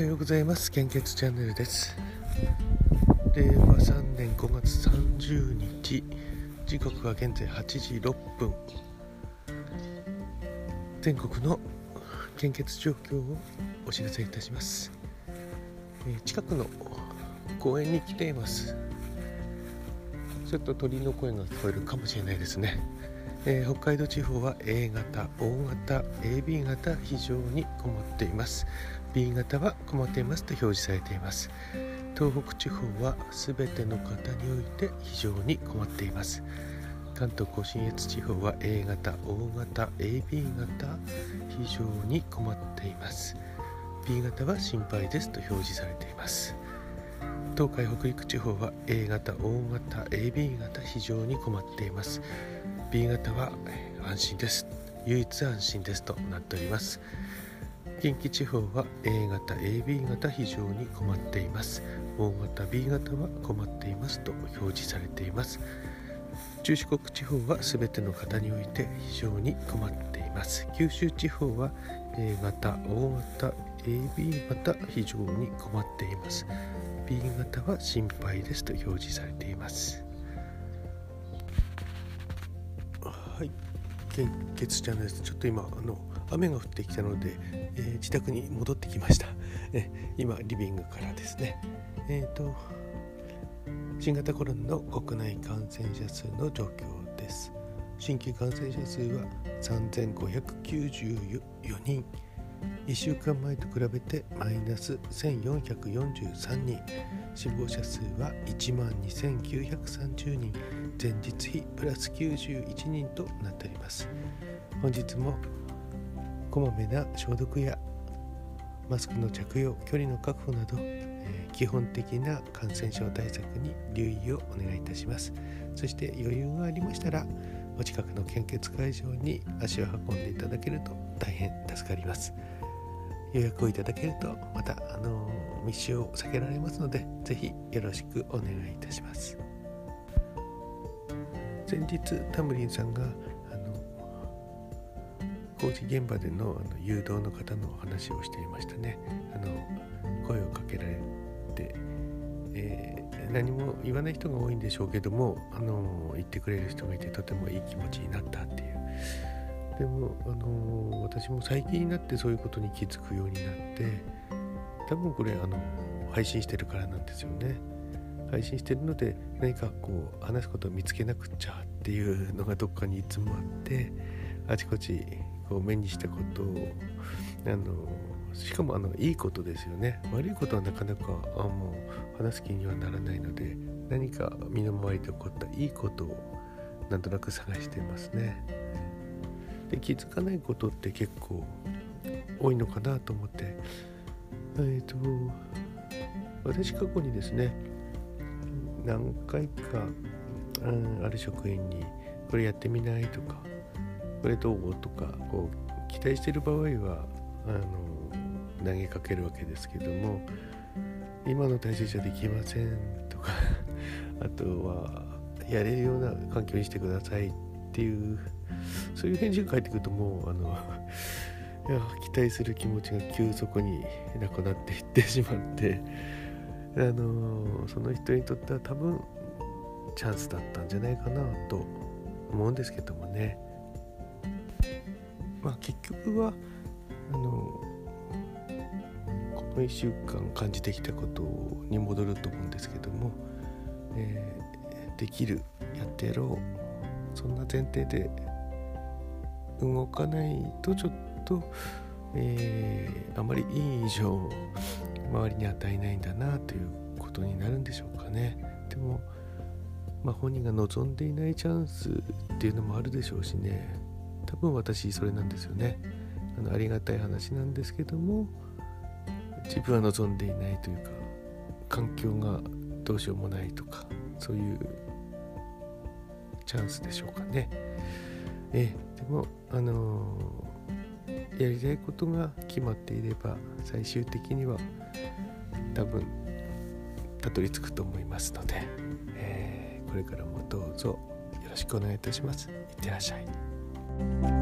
はようございます。献血チャンネルです。令和3年5月30日。時刻は現在8時6分。全国の献血状況をお知らせいたします、えー、近くの公園に来ています。ちょっと鳥の声が聞こえるかもしれないですね。えー、北海道地方は A 型、O 型、AB 型非常に困っています。B 型は困っていますと表示されています。東北地方は全ての方において非常に困っています。関東甲信越地方は A 型、O 型、AB 型非常に困っています。B 型は心配ですと表示されています。東海北陸地方は A 型、O 型、AB 型非常に困っています。B 型は安心です。唯一安心ですとなっております。近畿地方は A 型 AB 型非常に困っています。O 型 B 型は困っていますと表示されています。中四国地方は全ての方において非常に困っています。九州地方は A 型 O 型 AB 型非常に困っています。B 型は心配ですと表示されています。はい。献血チャンネルです。ちょっと今あの雨が降ってきたので、えー、自宅に戻ってきました、え今リビングからですね。えっ、ー、と新型コロナの国内感染者数の状況です。新規感染者数は3594人。1週間前と比べてマイナス1443人。死亡者数は1万2930人。前日比プラス91人となっております。本日もこまめな消毒やマスクの着用距離の確保など、えー、基本的な感染症対策に留意をお願いいたします。そして余裕がありましたらお近くの献血会場に足を運んでいただけると大変助かります。予約をいただけるとまたあの密集を避けられますのでぜひよろしくお願いいたします。先日タムリンさんが工事現場でのあの誘導の方の話をしていましたね。あの声をかけられて、えー、何も言わない人が多いんでしょうけどもあの言ってくれる人がいてとてもいい気持ちになったっていう。でも、あの、私も最近になってそういうことに気づくようになって多分これ、あの、配信してるからなんですよね。配信してるので何かこう話すことを見つけなくっちゃっていうのがどっかにいつもあってあちこちこう目にしたことをあのしかもあのいいことですよね悪いことはなかなかあもう話す気にはならないので何か身の回りで起こったいいことをなんとなく探していますね。で気づかないことって結構多いのかなと思ってえっ、ー、と私過去にですね何回か、うん、ある職員にこれやってみないとかこれどう？とかこう期待している場合はあの投げかけるわけですけども今の体制じゃできませんとか あとはやれるような環境にしてくださいっていうそういう返事が返ってくるともうあのいや期待する気持ちが急速になくなっていってしまってあのその人にとっては多分チャンスだったんじゃないかなと思うんですけどもね。まあ結局はあのこの1週間感じてきたことに戻ると思うんですけども、えー、できるやってやろうそんな前提で動かないとちょっと、えー、あまりいい印象を周りに与えないんだなということになるんでしょうかね。でも、まあ、本人が望んでいないチャンスっていうのもあるでしょうしね多分私それなんですよね。あのありがたい話なんですけども自分は望んでいないというか環境がどうしようもないとかそういうチャンスでしょうかね。えでもあのー、やりたいことが決まっていれば最終的には多分たどり着くと思いますので、えー、これからもどうぞよろしくお願いいたします。いってらっしゃい。Bye.